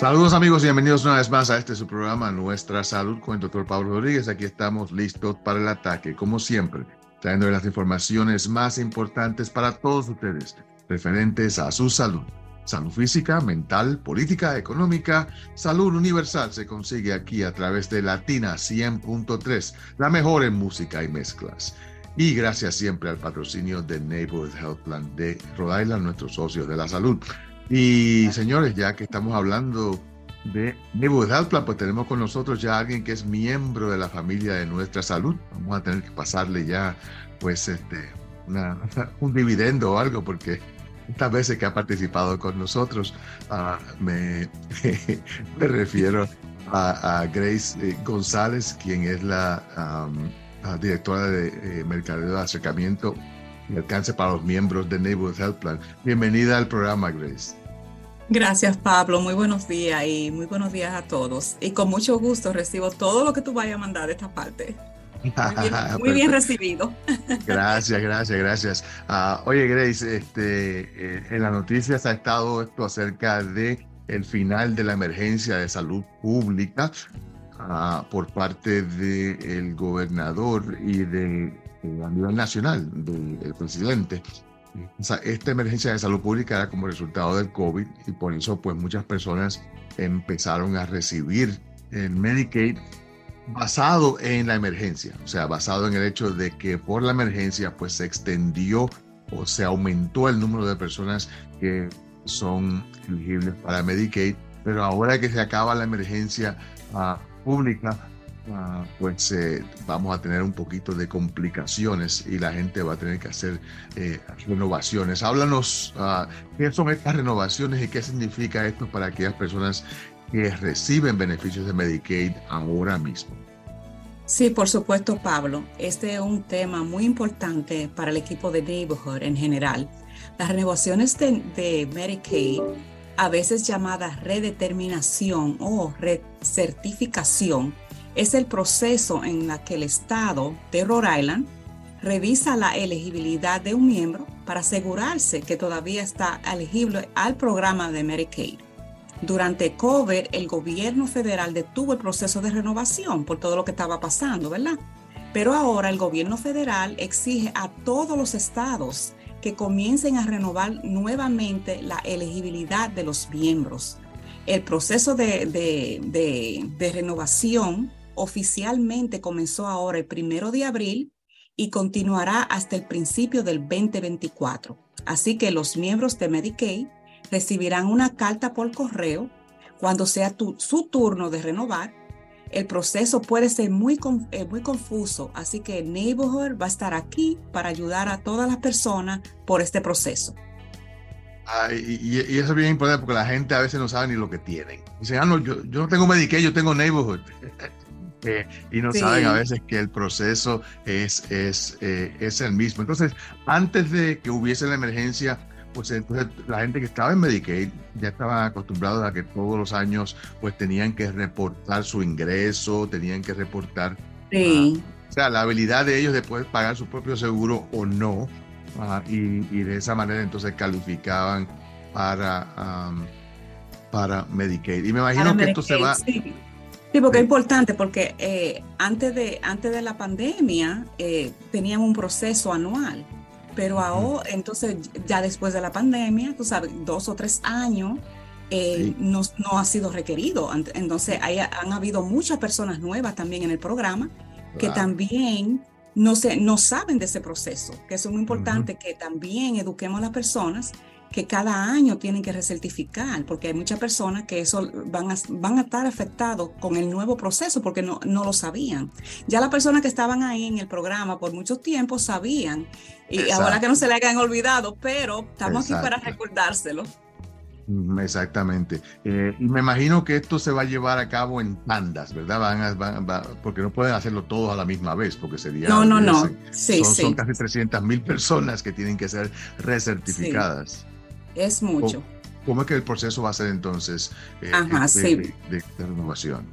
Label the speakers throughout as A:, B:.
A: Saludos amigos y bienvenidos una vez más a este su programa Nuestra Salud con el doctor Pablo Rodríguez. Aquí estamos listos para el ataque, como siempre, trayendo las informaciones más importantes para todos ustedes referentes a su salud. Salud física, mental, política, económica, salud universal se consigue aquí a través de Latina 100.3, la mejor en música y mezclas. Y gracias siempre al patrocinio de Neighborhood Health Plan de Rhode Island, nuestros socios de la salud. Y señores, ya que estamos hablando de Health Plan, pues tenemos con nosotros ya alguien que es miembro de la familia de nuestra salud. Vamos a tener que pasarle ya, pues, este, un dividendo o algo, porque estas veces que ha participado con nosotros, uh, me, me, refiero a, a Grace eh, González, quien es la um, directora de eh, Mercadeo de Acercamiento y Alcance para los miembros de Neighborhood Health Plan. Bienvenida al programa, Grace.
B: Gracias, Pablo. Muy buenos días y muy buenos días a todos. Y con mucho gusto recibo todo lo que tú vayas a mandar de esta parte. Muy bien, muy bien recibido.
A: Gracias, gracias, gracias. Uh, oye, Grace, este, eh, en las noticias ha estado esto acerca de el final de la emergencia de salud pública uh, por parte del gobernador y de, eh, a nivel nacional del presidente. O sea, esta emergencia de salud pública era como resultado del COVID y por eso pues muchas personas empezaron a recibir el Medicaid basado en la emergencia, o sea, basado en el hecho de que por la emergencia pues se extendió o se aumentó el número de personas que son elegibles para Medicaid, pero ahora que se acaba la emergencia uh, pública, uh, pues eh, vamos a tener un poquito de complicaciones y la gente va a tener que hacer eh, renovaciones. Háblanos uh, qué son estas renovaciones y qué significa esto para aquellas personas que reciben beneficios de Medicaid ahora mismo.
B: Sí, por supuesto, Pablo. Este es un tema muy importante para el equipo de Neighborhood en general. Las renovaciones de Medicaid, a veces llamadas redeterminación o recertificación, es el proceso en la que el Estado de Rhode Island revisa la elegibilidad de un miembro para asegurarse que todavía está elegible al programa de Medicaid. Durante COVID, el gobierno federal detuvo el proceso de renovación por todo lo que estaba pasando, ¿verdad? Pero ahora el gobierno federal exige a todos los estados que comiencen a renovar nuevamente la elegibilidad de los miembros. El proceso de, de, de, de renovación oficialmente comenzó ahora el primero de abril y continuará hasta el principio del 2024. Así que los miembros de Medicaid recibirán una carta por correo cuando sea tu, su turno de renovar. El proceso puede ser muy, eh, muy confuso, así que Neighborhood va a estar aquí para ayudar a todas las personas por este proceso.
A: Y, y, eso es bien importante porque la gente a veces no sabe ni lo que tienen. Dicen, ah, no, yo, yo no tengo Medicaid, yo tengo Neighborhood. Eh, y no sí. saben a veces que el proceso es, es, eh, es el mismo. Entonces, antes de que hubiese la emergencia, pues entonces la gente que estaba en Medicaid ya estaba acostumbrada a que todos los años pues tenían que reportar su ingreso, tenían que reportar
B: sí.
A: uh, o sea, la habilidad de ellos de poder pagar su propio seguro o no, uh, y, y, de esa manera entonces calificaban para, um, para Medicaid. Y me imagino para que Medicaid, esto se va...
B: Sí. Sí, porque es importante, porque eh, antes, de, antes de la pandemia eh, tenían un proceso anual pero ahora, entonces, ya después de la pandemia, tú sabes, dos o tres años, eh, sí. no, no, ha sido requerido. Entonces, hay, han habido muchas personas nuevas también en el programa que wow. también no, se, no saben de ese proceso, que eso es muy importante, uh -huh. que también eduquemos a las personas que cada año tienen que recertificar, porque hay muchas personas que eso van a, van a estar afectados con el nuevo proceso porque no, no lo sabían. Ya las personas que estaban ahí en el programa por mucho tiempo sabían, y Exacto. ahora que no se le hayan olvidado, pero estamos Exacto. aquí para recordárselo.
A: Exactamente. Eh, y me imagino que esto se va a llevar a cabo en tandas, ¿verdad? Van a, van, van, porque no pueden hacerlo todos a la misma vez, porque sería...
B: No, no, no. Sí,
A: son,
B: sí.
A: son casi 300 mil personas que tienen que ser recertificadas.
B: Sí. Es mucho.
A: ¿Cómo es que el proceso va a ser entonces
B: eh, Ajá,
A: de,
B: sí.
A: de, de, de, renovación?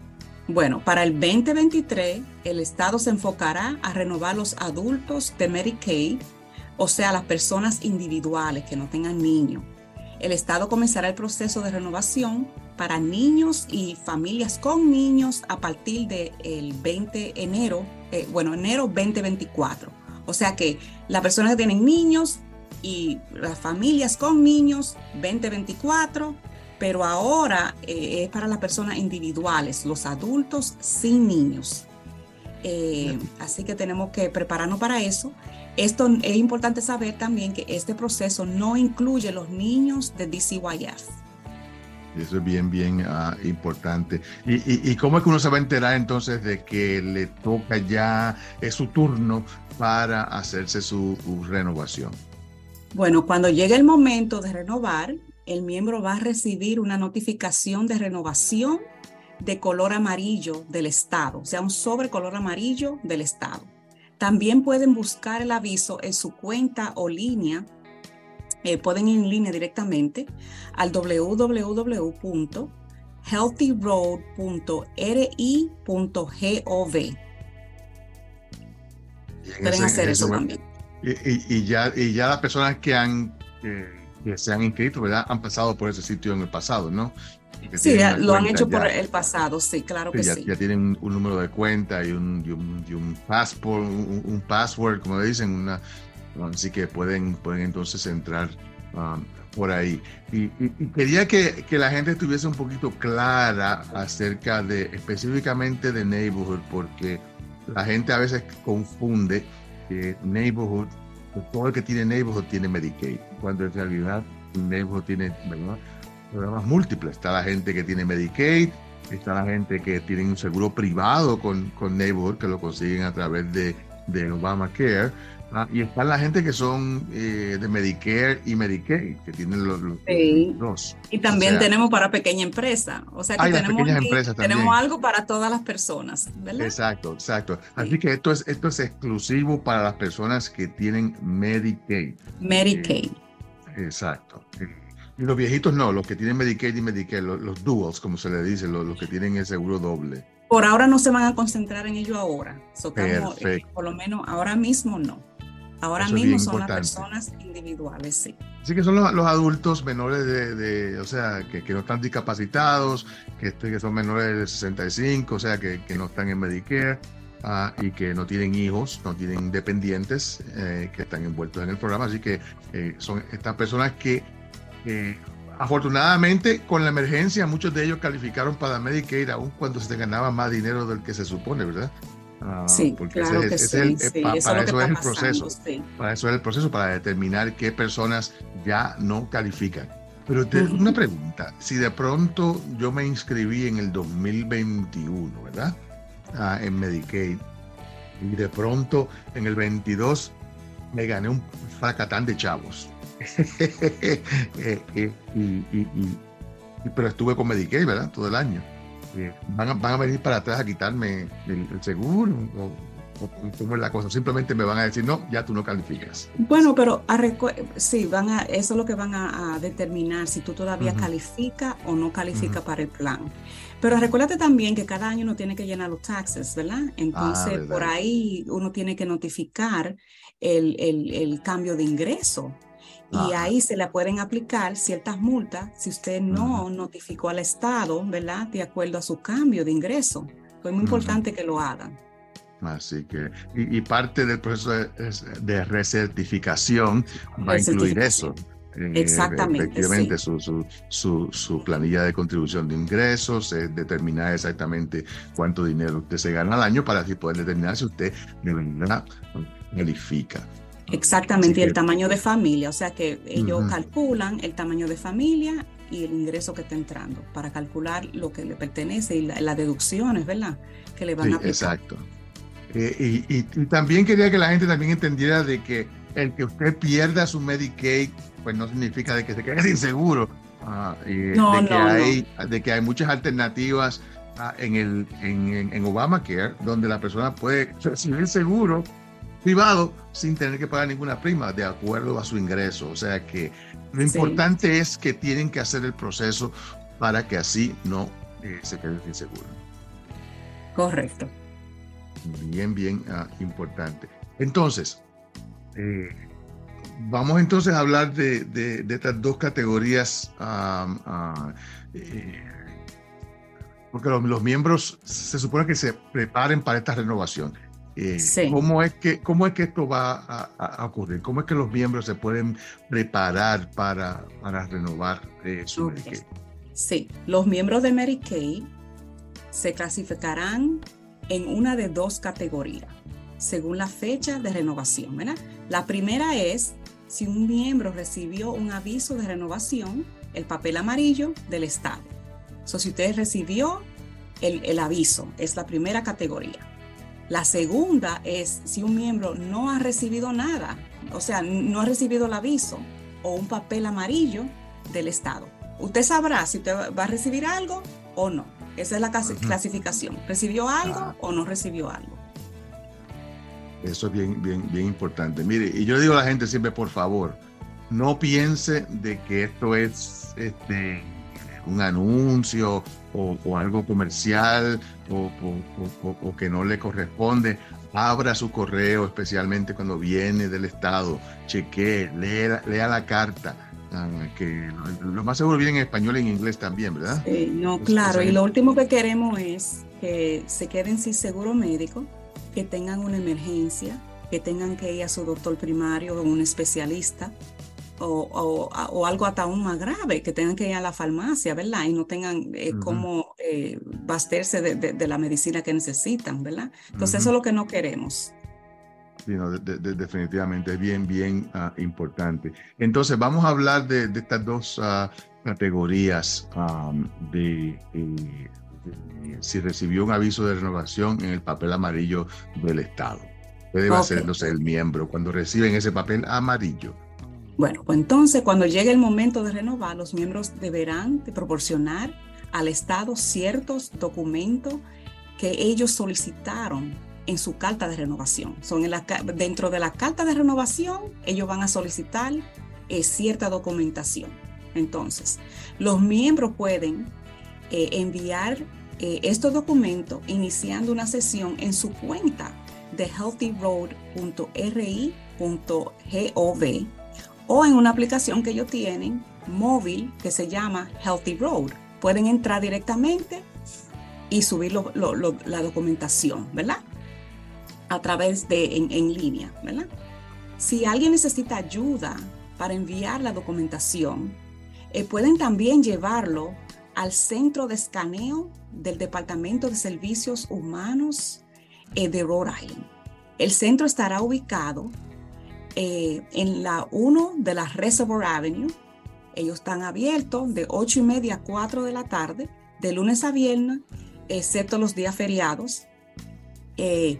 B: Bueno, para el 2023 el Estado se enfocará a renovar los adultos de Medicaid, o sea, las personas individuales que no tengan niños. El Estado comenzará el proceso de renovación para niños y familias con niños a partir del 20 de enero, eh, bueno, enero 2024. O sea que las personas que tienen niños y las familias con niños 2024, pero ahora eh, es para las personas individuales, los adultos sin niños. Eh, así que tenemos que prepararnos para eso. Esto es importante saber también que este proceso no incluye los niños de DCYF.
A: Eso es bien, bien ah, importante. ¿Y, cómo es que uno se va a enterar entonces de que le toca ya, es su turno para hacerse su renovación?
B: Bueno, cuando llegue el momento de renovar, el miembro va a recibir una notificación de renovación de color amarillo del Estado, o sea, un sobre color amarillo del Estado. También pueden buscar el aviso en su cuenta o línea, eh, pueden ir en línea directamente al www.healthyroad.ri.gov.
A: Pueden hacer eso también. Y, ya, y ya las personas que han que se han inscrito, ¿verdad? Han pasado por ese sitio en el pasado, ¿no?
B: Sí, lo han hecho por el pasado, sí, claro que
A: ya,
B: sí.
A: Ya tienen un, número de cuenta y un, y un, y un, passport, un, password, como dicen, una, así que pueden, pueden entonces entrar um, por ahí. Y, quería que, que, la gente estuviese un poquito clara acerca de específicamente de Neighborhood, porque la gente a veces confunde que Neighborhood, todo el que tiene Neighborhood tiene Medicaid, cuando en realidad Neighborhood tiene programas múltiples. Está la gente que tiene Medicaid, está la gente que tiene un seguro privado con, con Neighborhood, que lo consiguen a través de, de Obamacare. Ah, y está la gente que son eh, de Medicare y Medicaid, que tienen los, dos.
B: Y también tenemos para pequeña empresa. O sea que tenemos, tenemos algo para todas las personas, ¿verdad?
A: Exacto, exacto. Así que esto es, esto es exclusivo para las personas que tienen Medicaid.
B: Medicaid.
A: Eh, exacto. Y los viejitos no, los que tienen Medicaid y Medicare, los, los duals, como se le dice, los, los que tienen el seguro doble.
B: Por ahora no se van a concentrar en ello ahora. Eh, por lo menos ahora mismo no. Ahora mismo son las personas individuales, sí.
A: Así que son los, adultos menores de, o sea, que, no están discapacitados, que, este, que son menores de 65, o sea, que, no están en Medicare ah, y que no tienen hijos, no tienen dependientes eh, que están envueltos en el programa. Así que eh, son estas personas que, afortunadamente, con la emergencia, muchos de ellos calificaron para Medicare, aun cuando se ganaba más dinero del que se supone, ¿verdad?
B: Ah, sí, claro que sí,
A: para eso, es el proceso. Para eso es el proceso, para determinar qué personas ya no califican. Pero una pregunta, si de pronto yo me inscribí en el 2021, ¿verdad? Ah, en Medicaid, y de pronto en el 22 me gané un fracatán de chavos. Eh, eh, y, pero estuve con Medicaid, ¿verdad? Todo el año van a, van a venir para atrás a quitarme el, seguro o, cómo es la cosa. Simplemente me van a decir, no, ya tú no calificas.
B: Bueno, pero sí, van a, eso es lo que van a, determinar si tú todavía calificas o no calificas para el plan. Pero recuérdate también que cada año uno tiene que llenar los taxes, ¿verdad? Entonces, ah, por ahí uno tiene que notificar el, el, el cambio de ingreso y ahí se le pueden aplicar ciertas multas si usted no notificó al Estado, ¿verdad? De acuerdo a su cambio de ingreso. Es muy importante que lo hagan.
A: Así que, y, parte del proceso de, recertificación va a incluir eso.
B: Eh, Exactamente.
A: efectivamente, su, su, su, planilla de contribución de ingresos, determinar exactamente cuánto dinero usted se gana al año para así poder determinar si usted de verdad califica.
B: Exactamente, y el tamaño de familia, o sea que ellos calculan el tamaño de familia y el ingreso que está entrando para calcular lo que le pertenece y las deducciones, ¿verdad? Que le van a aplicar.
A: Exacto. Eh, y, también quería que la gente también entendiera de que el que usted pierda su Medicaid, pues no significa de que se quede sin seguro. Ah, no, de, que hay, de que hay muchas alternativas ah, en, el, en, en Obamacare donde la persona puede recibir seguro privado sin tener que pagar ninguna prima de acuerdo a su ingreso. O sea que lo importante es que tienen que hacer el proceso para que así no eh, se queden inseguros.
B: Correcto.
A: Bien, bien ah, importante. Entonces, eh, vamos entonces a hablar de, de, estas dos categorías, ah, eh, porque los, miembros se supone que se preparen para esta renovación. Eh, ¿cómo, es que, ¿Cómo es que esto va a, ocurrir? ¿Cómo es que los miembros se pueden preparar para, para renovar eh, su Medicaid?
B: Sí, los miembros de Medicaid se clasificarán en una de dos categorías según la fecha de renovación. ¿verdad? La primera es si un miembro recibió un aviso de renovación, el papel amarillo del Estado. So, si usted recibió el, el aviso, es la primera categoría. La segunda es si un miembro no ha recibido nada, o sea, no ha recibido el aviso o un papel amarillo del Estado. Usted sabrá si usted va a recibir algo o no. Esa es la clasificación. ¿Recibió algo ah. o no recibió algo?
A: Eso es bien, bien, bien importante. Mire, y yo digo a la gente siempre, por favor, no piense de que esto es este, un anuncio o, algo comercial o, que no le corresponde, abra su correo, especialmente cuando viene del Estado, chequee, lea, lea la carta. Ah, que lo, más seguro viene en español y en inglés también, ¿verdad?
B: Sí, no, claro. Y lo último que queremos es que se queden sin seguro médico, que tengan una emergencia, que tengan que ir a su doctor primario o un especialista, o, o, algo hasta aún más grave, que tengan que ir a la farmacia, ¿verdad? Y no tengan eh, cómo eh, basterse de, de, la medicina que necesitan, ¿verdad? Entonces eso es lo que no queremos.
A: Sí, no, definitivamente es bien, bien ah, importante. Entonces vamos a hablar de, estas dos uh, categorías de, si recibió un aviso de renovación en el papel amarillo del Estado. Debe okay. ser el miembro cuando reciben ese papel amarillo.
B: Bueno, pues entonces cuando llegue el momento de renovar, los miembros deberán de proporcionar al Estado ciertos documentos que ellos solicitaron en su carta de renovación. Son dentro de la carta de renovación, ellos van a solicitar eh, cierta documentación. Entonces, los miembros pueden eh, enviar eh, estos documentos iniciando una sesión en su cuenta de healthyroad.ri.gov o en una aplicación que ellos tienen móvil que se llama Healthy Road. Pueden entrar directamente y subir la documentación, ¿verdad? A través de en, línea, ¿verdad? Si alguien necesita ayuda para enviar la documentación, eh, pueden también llevarlo al centro de escaneo del Departamento de Servicios Humanos eh, de Rhode Island. El centro estará ubicado eh, en la 1 de la Reservoir Avenue. Ellos están abiertos de 8 y media a 4 de la tarde, de lunes a viernes, excepto los días feriados. Eh,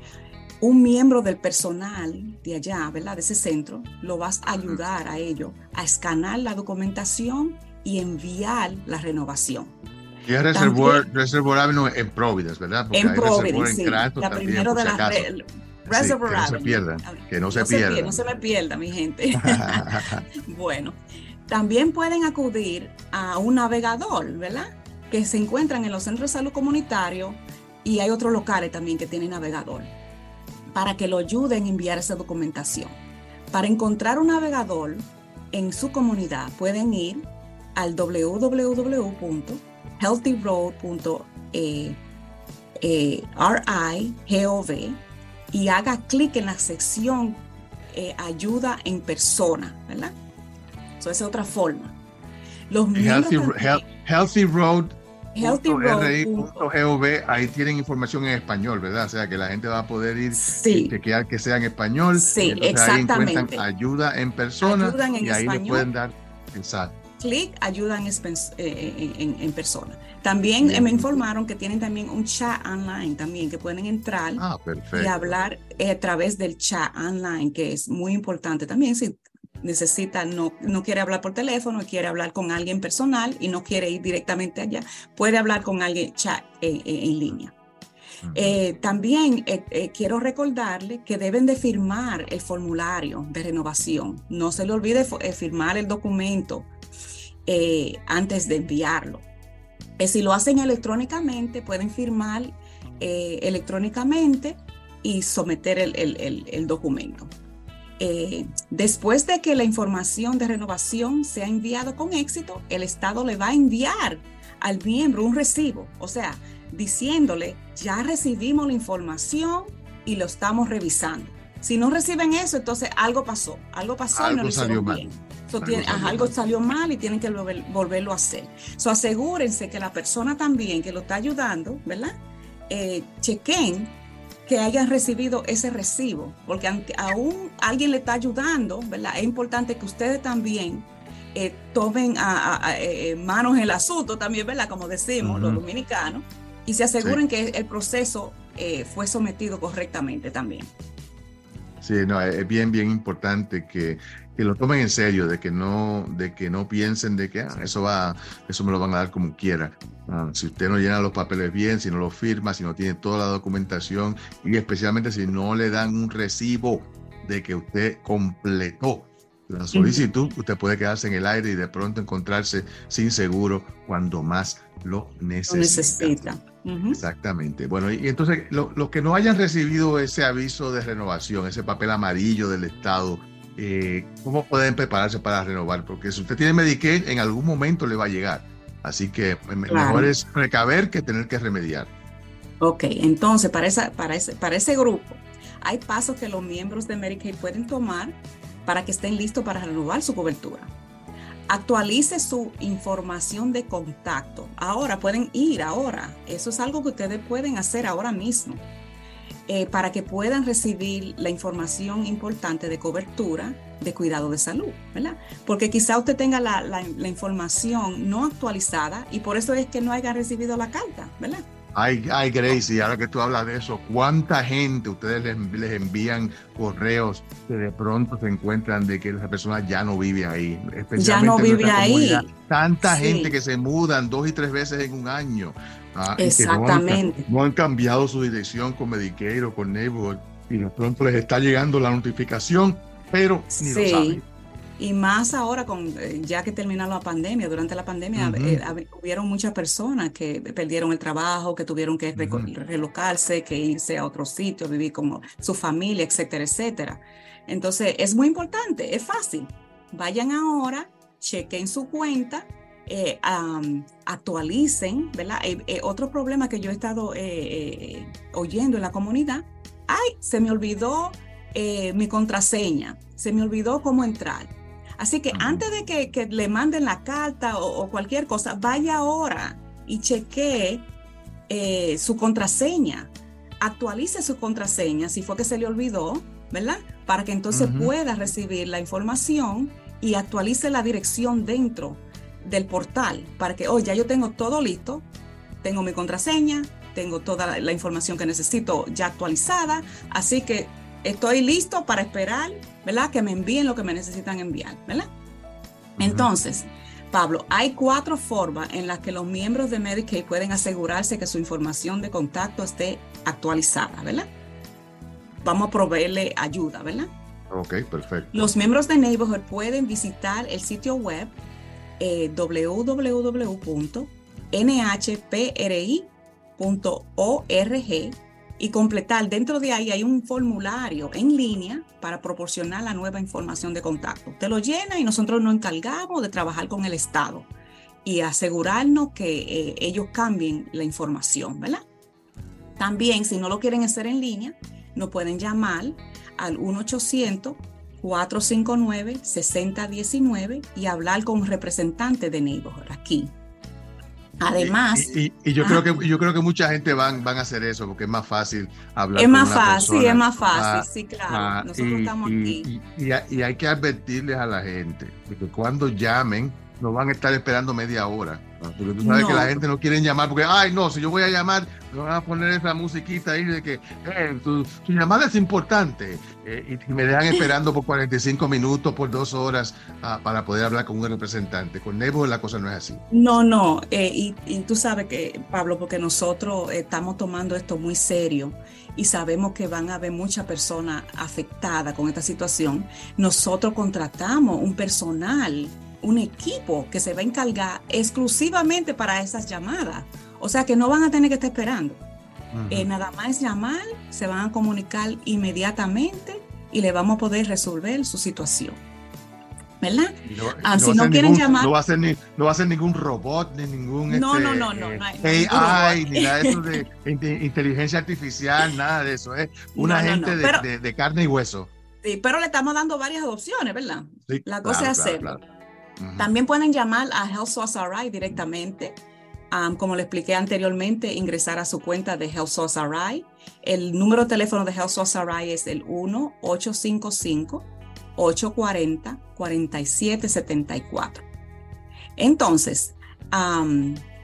B: un miembro del personal de allá, ¿verdad? De ese centro, lo vas a ayudar a ellos a escanear la documentación y enviar la renovación.
A: Y es Reservoir, Avenue en Providence, ¿verdad?
B: en Providence, sí. la primera de las
A: Reservoir que no se pierdan, que no se pierdan.
B: no se me pierda, mi gente. bueno, también pueden acudir a un navegador, ¿verdad? Que se encuentran en los centros de salud comunitarios y hay otros locales también que tienen navegador para que lo ayuden a enviar esa documentación. Para encontrar un navegador en su comunidad pueden ir al www.healthyroad.ri.gov y haga clic en la sección eh, ayuda en persona, ¿verdad? Eso es otra forma.
A: Los Healthy, Healthy Road. HealthyRoad.gov, ahí tienen información en español, ¿verdad? O sea que la gente va a poder ir sí. chequear que sea en español.
B: Sí, exactamente.
A: Ahí encuentran ayuda en persona y ahí le pueden dar. Exacto
B: clic ayuda en, eh, en, persona. También me informaron que tienen también un chat online también, que pueden entrar
A: ah,
B: y hablar eh, a través del chat online, que es muy importante también si necesita, no, no quiere hablar por teléfono, quiere hablar con alguien personal y no quiere ir directamente allá, puede hablar con alguien chat eh, en línea. también quiero recordarle que deben de firmar el formulario de renovación. No se le olvide firmar el documento eh, antes de enviarlo. Eh, si lo hacen electrónicamente, pueden firmar eh, electrónicamente y someter el, documento. después de que la información de renovación sea enviado con éxito, el Estado le va a enviar al miembro un recibo, o sea, diciéndole, ya recibimos la información y lo estamos revisando. Si no reciben eso, entonces algo pasó, algo pasó y no lo hicieron bien. Algo, tiene, salió algo, salió mal y tienen que volverlo a hacer. So, asegúrense que la persona también que lo está ayudando, ¿verdad? Eh, chequen que hayan recibido ese recibo, porque aunque aún alguien le está ayudando, ¿verdad? Es importante que ustedes también eh, tomen a, eh, manos el asunto también, ¿verdad? Como decimos los dominicanos, y se aseguren que el proceso fue sometido correctamente también.
A: Sí, no, es bien, bien importante que, que, lo tomen en serio, de que no, de que no piensen de que ah, eso va, eso me lo van a dar como quiera. Ah, si usted no llena los papeles bien, si no lo firma, si no tiene toda la documentación y especialmente si no le dan un recibo de que usted completó la solicitud, usted puede quedarse en el aire y de pronto encontrarse sin seguro cuando más lo necesita. Exactamente. Bueno, y, entonces los que no hayan recibido ese aviso de renovación, ese papel amarillo del Estado, eh, ¿cómo pueden prepararse para renovar? Porque si usted tiene Medicaid, en algún momento le va a llegar. Así que mejor es precaver que tener que remediar.
B: Ok, entonces para, esa, para, ese, para ese grupo hay pasos que los miembros de Medicaid pueden tomar para que estén listos para renovar su cobertura. Actualice su información de contacto. Ahora pueden ir, ahora. Eso es algo que ustedes pueden hacer ahora mismo. Eh, para que puedan recibir la información importante de cobertura de cuidado de salud, ¿verdad? Porque quizá usted tenga la, la, información no actualizada y por eso es que no haya recibido la carta, ¿verdad?
A: Ay, ay, Gracie, ahora que tú hablas de eso, ¿cuánta gente ustedes les, les, envían correos que de pronto se encuentran de que esa persona ya no vive ahí?
B: Ya no vive ahí.
A: Tanta gente que se mudan dos y tres veces en un año.
B: Ah, Exactamente.
A: No han, cambiado su dirección con Medicaid o con Neighborhood y de pronto les está llegando la notificación, pero ni lo saben.
B: Y más ahora, con, eh, ya que terminó la pandemia, durante la pandemia eh, hubieron muchas personas que perdieron el trabajo, que tuvieron que relocarse, que irse a otro sitio, vivir con su familia, etcétera, etcétera. Entonces, es muy importante, es fácil. Vayan ahora, chequen su cuenta, eh, actualicen, ¿verdad? otro problema que yo he estado oyendo en la comunidad, ay, se me olvidó mi contraseña, se me olvidó cómo entrar. Así que antes de que, le manden la carta o, cualquier cosa, vaya ahora y chequee eh, su contraseña. Actualice su contraseña si fue que se le olvidó, ¿verdad? Para que entonces pueda recibir la información y actualice la dirección dentro del portal para que, oh, ya yo tengo todo listo, tengo mi contraseña, tengo toda la información que necesito ya actualizada, así que estoy listo para esperar, ¿verdad? Que me envíen lo que me necesitan enviar, ¿verdad? Entonces, Pablo, hay cuatro formas en las que los miembros de Medicaid pueden asegurarse que su información de contacto esté actualizada, ¿verdad? Vamos a proveerle ayuda, ¿verdad?
A: Ok, perfecto.
B: Los miembros de Neighborhood pueden visitar el sitio web eh, www.nhpri.org y completar. Dentro de ahí hay un formulario en línea para proporcionar la nueva información de contacto. Usted lo llena y nosotros nos encargamos de trabajar con el Estado y asegurarnos que eh, ellos cambien la información, ¿verdad? También, si no lo quieren hacer en línea, nos pueden llamar al 1-800-459-6019 y hablar con un representante de Neighborhood aquí Además.
A: Y, yo, creo que, yo creo que mucha gente van, van a hacer eso porque es más fácil hablar.
B: Es más fácil, es más fácil, sí, claro. Nosotros estamos aquí.
A: Y, hay que advertirles a la gente de que cuando llamen, no van a estar esperando media hora. Porque tú sabes que la gente no quiere llamar porque, ay, no, si yo voy a llamar, me van a poner esa musiquita ahí de que eh, tu, llamada es importante. Eh, y me dejan esperando por 45 minutos, por dos horas ah, para poder hablar con un representante. Con Nebo la cosa no es así.
B: No, no. Eh, y, y, tú sabes que, Pablo, porque nosotros estamos tomando esto muy serio y sabemos que van a haber muchas personas afectadas con esta situación, nosotros contratamos un personal un equipo que se va a encargar exclusivamente para esas llamadas. O sea que no van a tener que estar esperando. Eh, nada más llamar, se van a comunicar inmediatamente y le vamos a poder resolver su situación. ¿Verdad?
A: No,
B: Ah,
A: no
B: si
A: va a
B: no
A: ser
B: quieren
A: ningún-
B: llamar-
A: No va, a ser ni, no va a ser ningún robot, ni ningún
B: No,
A: este,
B: no, no, no,
A: eh,
B: hay-
A: AI,
B: robot.
A: ni nada de eso de inte- inteligencia artificial, nada de eso. Es una
B: No, no,
A: gente de-
B: pero-
A: de, de carne y hueso.
B: Sí, pero le estamos dando varias opciones, ¿verdad?
A: Sí,
B: La cosa
A: claro,
B: es
A: claro,
B: hacerlo. También pueden llamar a Health Source RI directamente. Am, como le expliqué anteriormente, ingresar a su cuenta de Health Source RI. El número de teléfono de Health Source RI es el 1-855-840-4774. Entonces,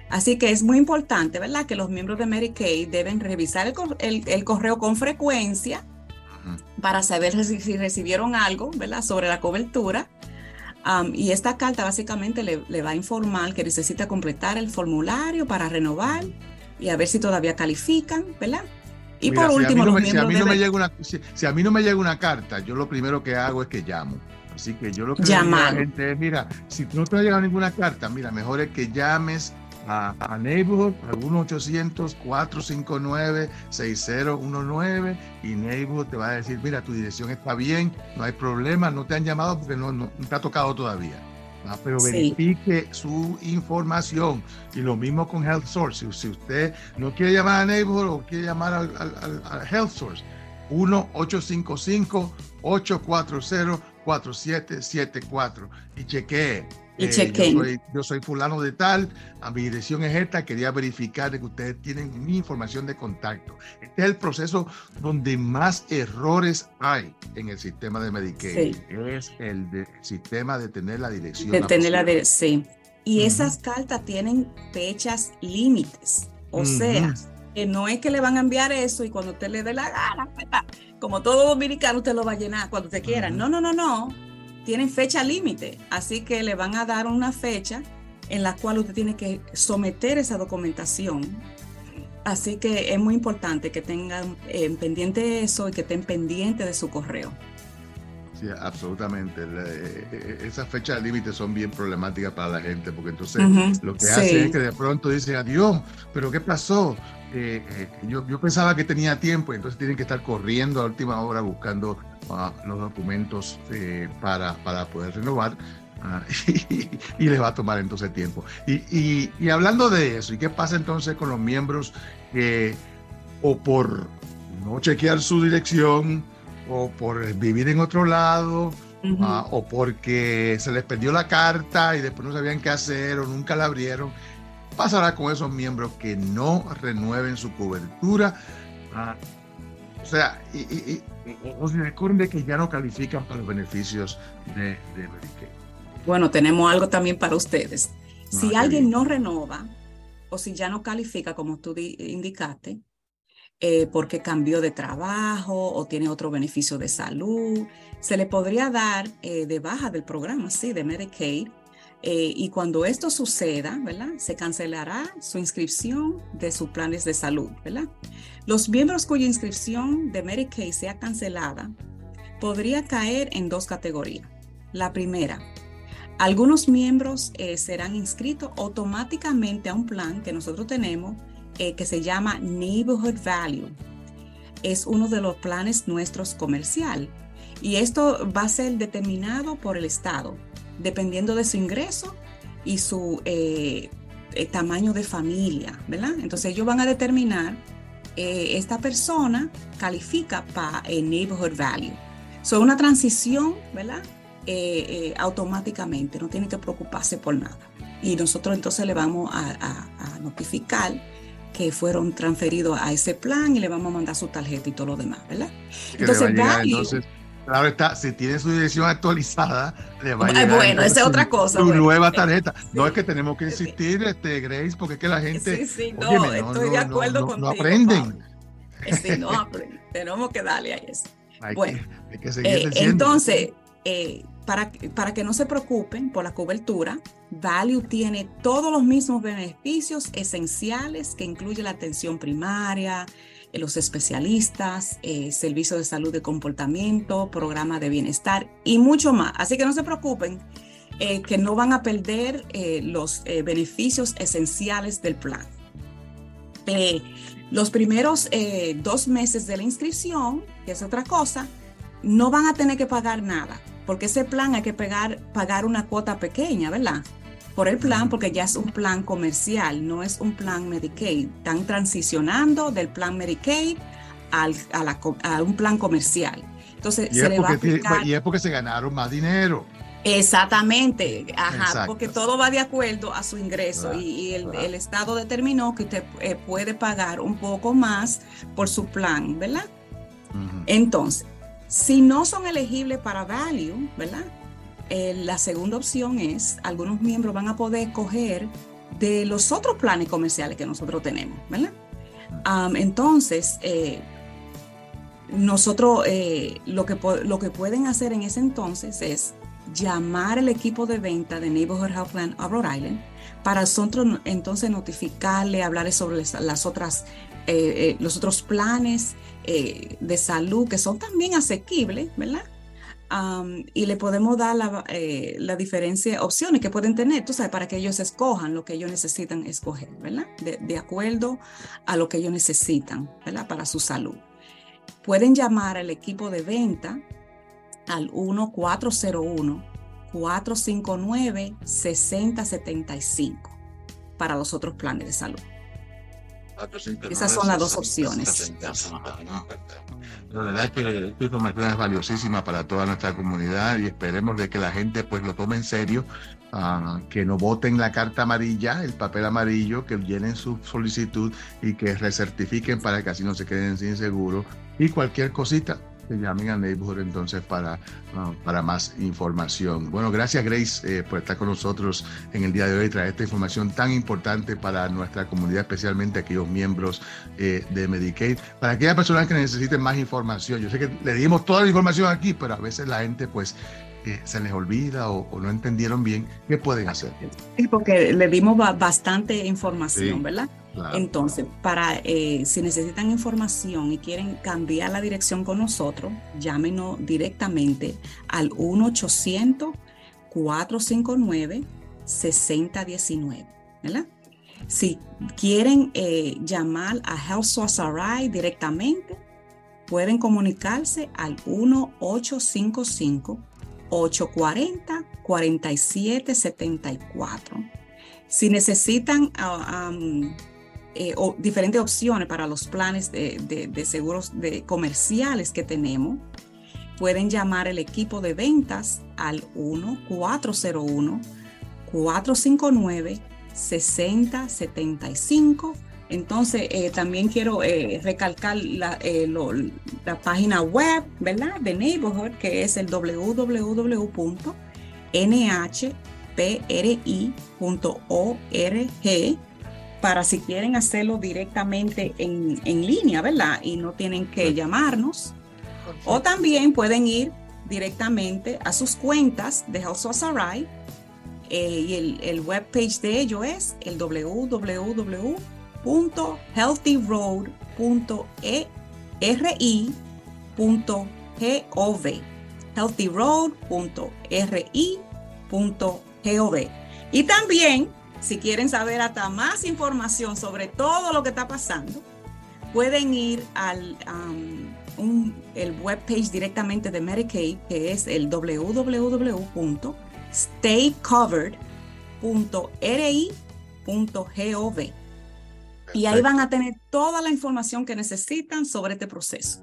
B: así que es muy importante, ¿verdad? Que los miembros de Medicaid deben revisar el, cor- el- el correo con frecuencia para saber si, si recibieron algo, ¿verdad? Sobre la cobertura. Am, y esta carta básicamente le, le va a informar que necesita completar el formulario para renovar y a ver si todavía califican, ¿verdad? Y
A: Mira,
B: por último,
A: si a mí no me llega una, carta, yo lo primero que hago es que llamo. Así que yo lo que digo a la gente es, mira, si no te ha llegado ninguna carta, mira, mejor es que llames a, a Neighborhood al 1-800-459-6019 y Neighborhood te va a decir, mira, tu dirección está bien, no hay problema, no te han llamado porque no, no, no te ha tocado todavía. Ah, pero
B: Sí.
A: verifique su información. Y lo mismo con Health Source. Si, usted no quiere llamar a Neighborhood o quiere llamar al- al Health Source, 1-855-840-4774 y chequee.
B: Y
A: Eh, yo, soy, yo soy fulano de tal, a mi dirección es esta, quería verificar que ustedes tienen mi información de contacto. Este es el proceso donde más errores hay en el sistema de Medicaid.
B: Sí.
A: Es el de- sistema de tener la dirección.
B: de tener la de sí. Y esas cartas tienen fechas límites. O sea, que no es que le van a enviar eso y cuando usted le dé la gana, ¿verdad? como todo dominicano, usted lo va a llenar cuando usted quiera. No, no, no, no. Tienen fecha límite. Así que le van a dar una fecha en la cual usted tiene que someter esa documentación. Así que es muy importante que tengan eh, pendiente eso y que estén pendientes de su correo.
A: Sí, absolutamente. La- eh, eh, esas fechas límites son bien problemáticas para la gente, porque entonces lo que
B: sí.
A: hace es que de pronto dicen, adiós, pero ¿qué pasó? Eh, eh, yo, yo pensaba que tenía tiempo, entonces tienen que estar corriendo a última hora buscando ah, los documentos eh, para, para poder renovar. ah, y, y les va a tomar entonces tiempo. Y, y- y hablando de eso, ¿y qué pasa entonces con los miembros que o por no chequear su dirección o por vivir en otro lado ah, o porque se les perdió la carta y después no sabían qué hacer o nunca la abrieron. ¿Qué Pasará con esos miembros que no renueven su cobertura. Ah, o sea, y, y- y- o se de que ya no califican para los beneficios de, de Medicaid.
B: Bueno, tenemos algo también para ustedes. Si
A: Ah, qué
B: alguien no renova o si ya no califica, como tú di- indicaste, eh, porque cambió de trabajo o tiene otro beneficio de salud, se le podría dar eh, de baja del programa, sí, de Medicaid. eh, y cuando esto suceda, ¿verdad? Se cancelará su inscripción de sus planes de salud, ¿verdad? Los miembros cuya inscripción de Medicaid sea cancelada podría caer en dos categorías. La primera, algunos miembros serán inscritos automáticamente a un plan que nosotros tenemos eh, que se llama Neighborhood Value. Es uno de los planes nuestros comercial y esto va a ser determinado por el Estado, dependiendo de su ingreso y su eh, eh, tamaño de familia, ¿verdad? Entonces ellos van a determinar esta persona califica para Neighborhood Value. So, una transición, ¿verdad? Automáticamente, no tiene que preocuparse por nada. Y nosotros entonces le vamos a notificar que fueron transferidos a ese plan y le vamos a mandar su tarjeta y todo lo demás, ¿verdad?
A: Le va
B: Entonces,
A: llegar, entonces, claro está, si tiene su dirección actualizada, le va a llegar.
B: bueno, esa es
A: entonces,
B: otra
A: su-
B: cosa,
A: Su
B: bueno.
A: nueva tarjeta. No es que tenemos que insistir, este, Grace, porque es que la gente.
B: sí, sí, no,
A: óyeme,
B: estoy de acuerdo
A: no,
B: contigo.
A: No aprenden.
B: Sí, no aprenden. Tenemos que darle a eso.
A: Hay,
B: Bueno,
A: que, hay que seguir
B: Eh, entonces, eh, para, para que no se preocupen por la cobertura, Value tiene todos los mismos beneficios esenciales que incluye la atención primaria, eh, los especialistas, eh, servicio de salud de comportamiento, programa de bienestar y mucho más. Así que no se preocupen eh, que no van a perder eh, los beneficios esenciales del plan. Los primeros dos meses de la inscripción, que es otra cosa, no van a tener que pagar nada, porque ese plan hay que pagar, pagar una cuota pequeña, ¿verdad? Por el plan, porque ya es un plan comercial, no es un plan Medicaid. Están transicionando del plan Medicaid al, a, un plan comercial. Entonces,
A: y, se le va a y es porque se ganaron más dinero.
B: Exactamente, ajá, porque todo va de acuerdo a su ingreso y, el, Estado determinó que usted eh, puede pagar un poco más por su plan, ¿verdad? Entonces, si no son elegibles para value, ¿verdad? Eh, la segunda opción es, algunos miembros van a poder coger de los otros planes comerciales que nosotros tenemos, ¿verdad? entonces, eh, nosotros lo, que, lo que pueden hacer en ese entonces es llamar al equipo de venta de Neighborhood Health Plan of Rhode Island para nosotros entonces notificarle, hablar sobre las otras, eh, eh, los otros planes eh, de salud que son también asequibles, ¿verdad? y le podemos dar la, la, diferencia, opciones que pueden tener, tú sabes, para que ellos escojan lo que ellos necesitan escoger, ¿verdad? De, de acuerdo a lo que ellos necesitan, ¿verdad? Para su salud. Pueden llamar al equipo de venta al 1401-459-6075 para los otros planes de salud. Esas son las dos opciones.
A: La verdad es que esta información es valiosísima para toda nuestra comunidad y esperemos de que la gente pues lo tome en serio, ah, que no voten la carta amarilla, el papel amarillo, que llenen su solicitud y que recertifiquen para que así no se queden sin seguro y cualquier cosita que llamen a Neighborhood entonces para, ah, para más información. Bueno, gracias Grace eh, por estar con nosotros en el día de hoy y traer esta información tan importante para nuestra comunidad, especialmente aquellos miembros eh, de Medicaid. Para aquellas personas que necesiten más información, yo sé que le dimos toda la información aquí, pero a veces la gente pues eh, se les olvida o, no entendieron bien, ¿qué pueden hacer?
B: Sí, porque le dimos bastante información, ¿verdad? Entonces, para eh, si necesitan información y quieren cambiar la dirección con nosotros, llámenos directamente al 1-800-459-6019, ¿verdad? Si quieren eh, llamar a Health Source directamente, pueden comunicarse al 1-855-840-4774. Si necesitan uh, eh, o diferentes opciones para los planes de, seguros de comerciales que tenemos, pueden llamar el equipo de ventas al 1-401-459-6075. Entonces, eh, también quiero eh, recalcar la, la, página web, ¿verdad? De Neighborhood, que es el www.nhpri.org para si quieren hacerlo directamente en, en línea, ¿verdad? Y no tienen que llamarnos. O también pueden ir directamente a sus cuentas de House of Sarai. Eh, y el, el webpage de ello es el www.healthyroad.ri.gov healthyroad.ri.gov y también si quieren saber hasta más información sobre todo lo que está pasando, pueden ir al um, el webpage directamente de Medicaid, que es el www.staycovered.ri.gov. Y ahí van a tener toda la información que necesitan sobre este proceso.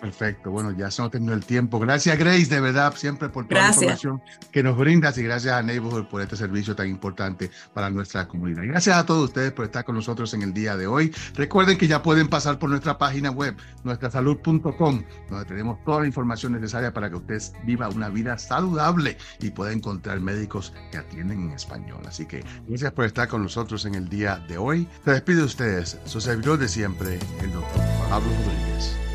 A: Perfecto, bueno, ya se nos terminó el tiempo. Gracias, Grace, de verdad, siempre por toda la información que nos brindas y gracias a Neighborhood por este servicio tan importante para nuestra comunidad. Y gracias a todos ustedes por estar con nosotros en el día de hoy. Recuerden que ya pueden pasar por nuestra página web, nuestrasalud.com, donde tenemos toda la información necesaria para que usted viva una vida saludable y pueda encontrar médicos que atienden en español. Así que gracias por estar con nosotros en el día de hoy. Se despide de ustedes, su servidor de siempre, el doctor Pablo Rodríguez.